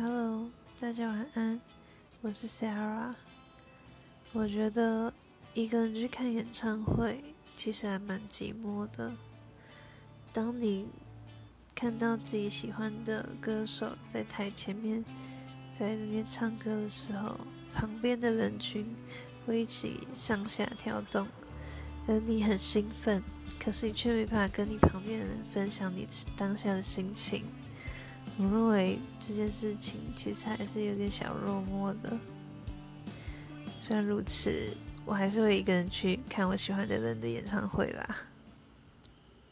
Hello，大家晚安，我是 Sarah。我觉得一个人去看演唱会其实还蛮寂寞的。当你看到自己喜欢的歌手在台前面在那边唱歌的时候，旁边的人群会一起上下跳动，而你很兴奋，可是你却没办法跟你旁边的人分享你当下的心情。我认为这件事情其实还是有点小落寞的。虽然如此，我还是会一个人去看我喜欢的人的演唱会啦。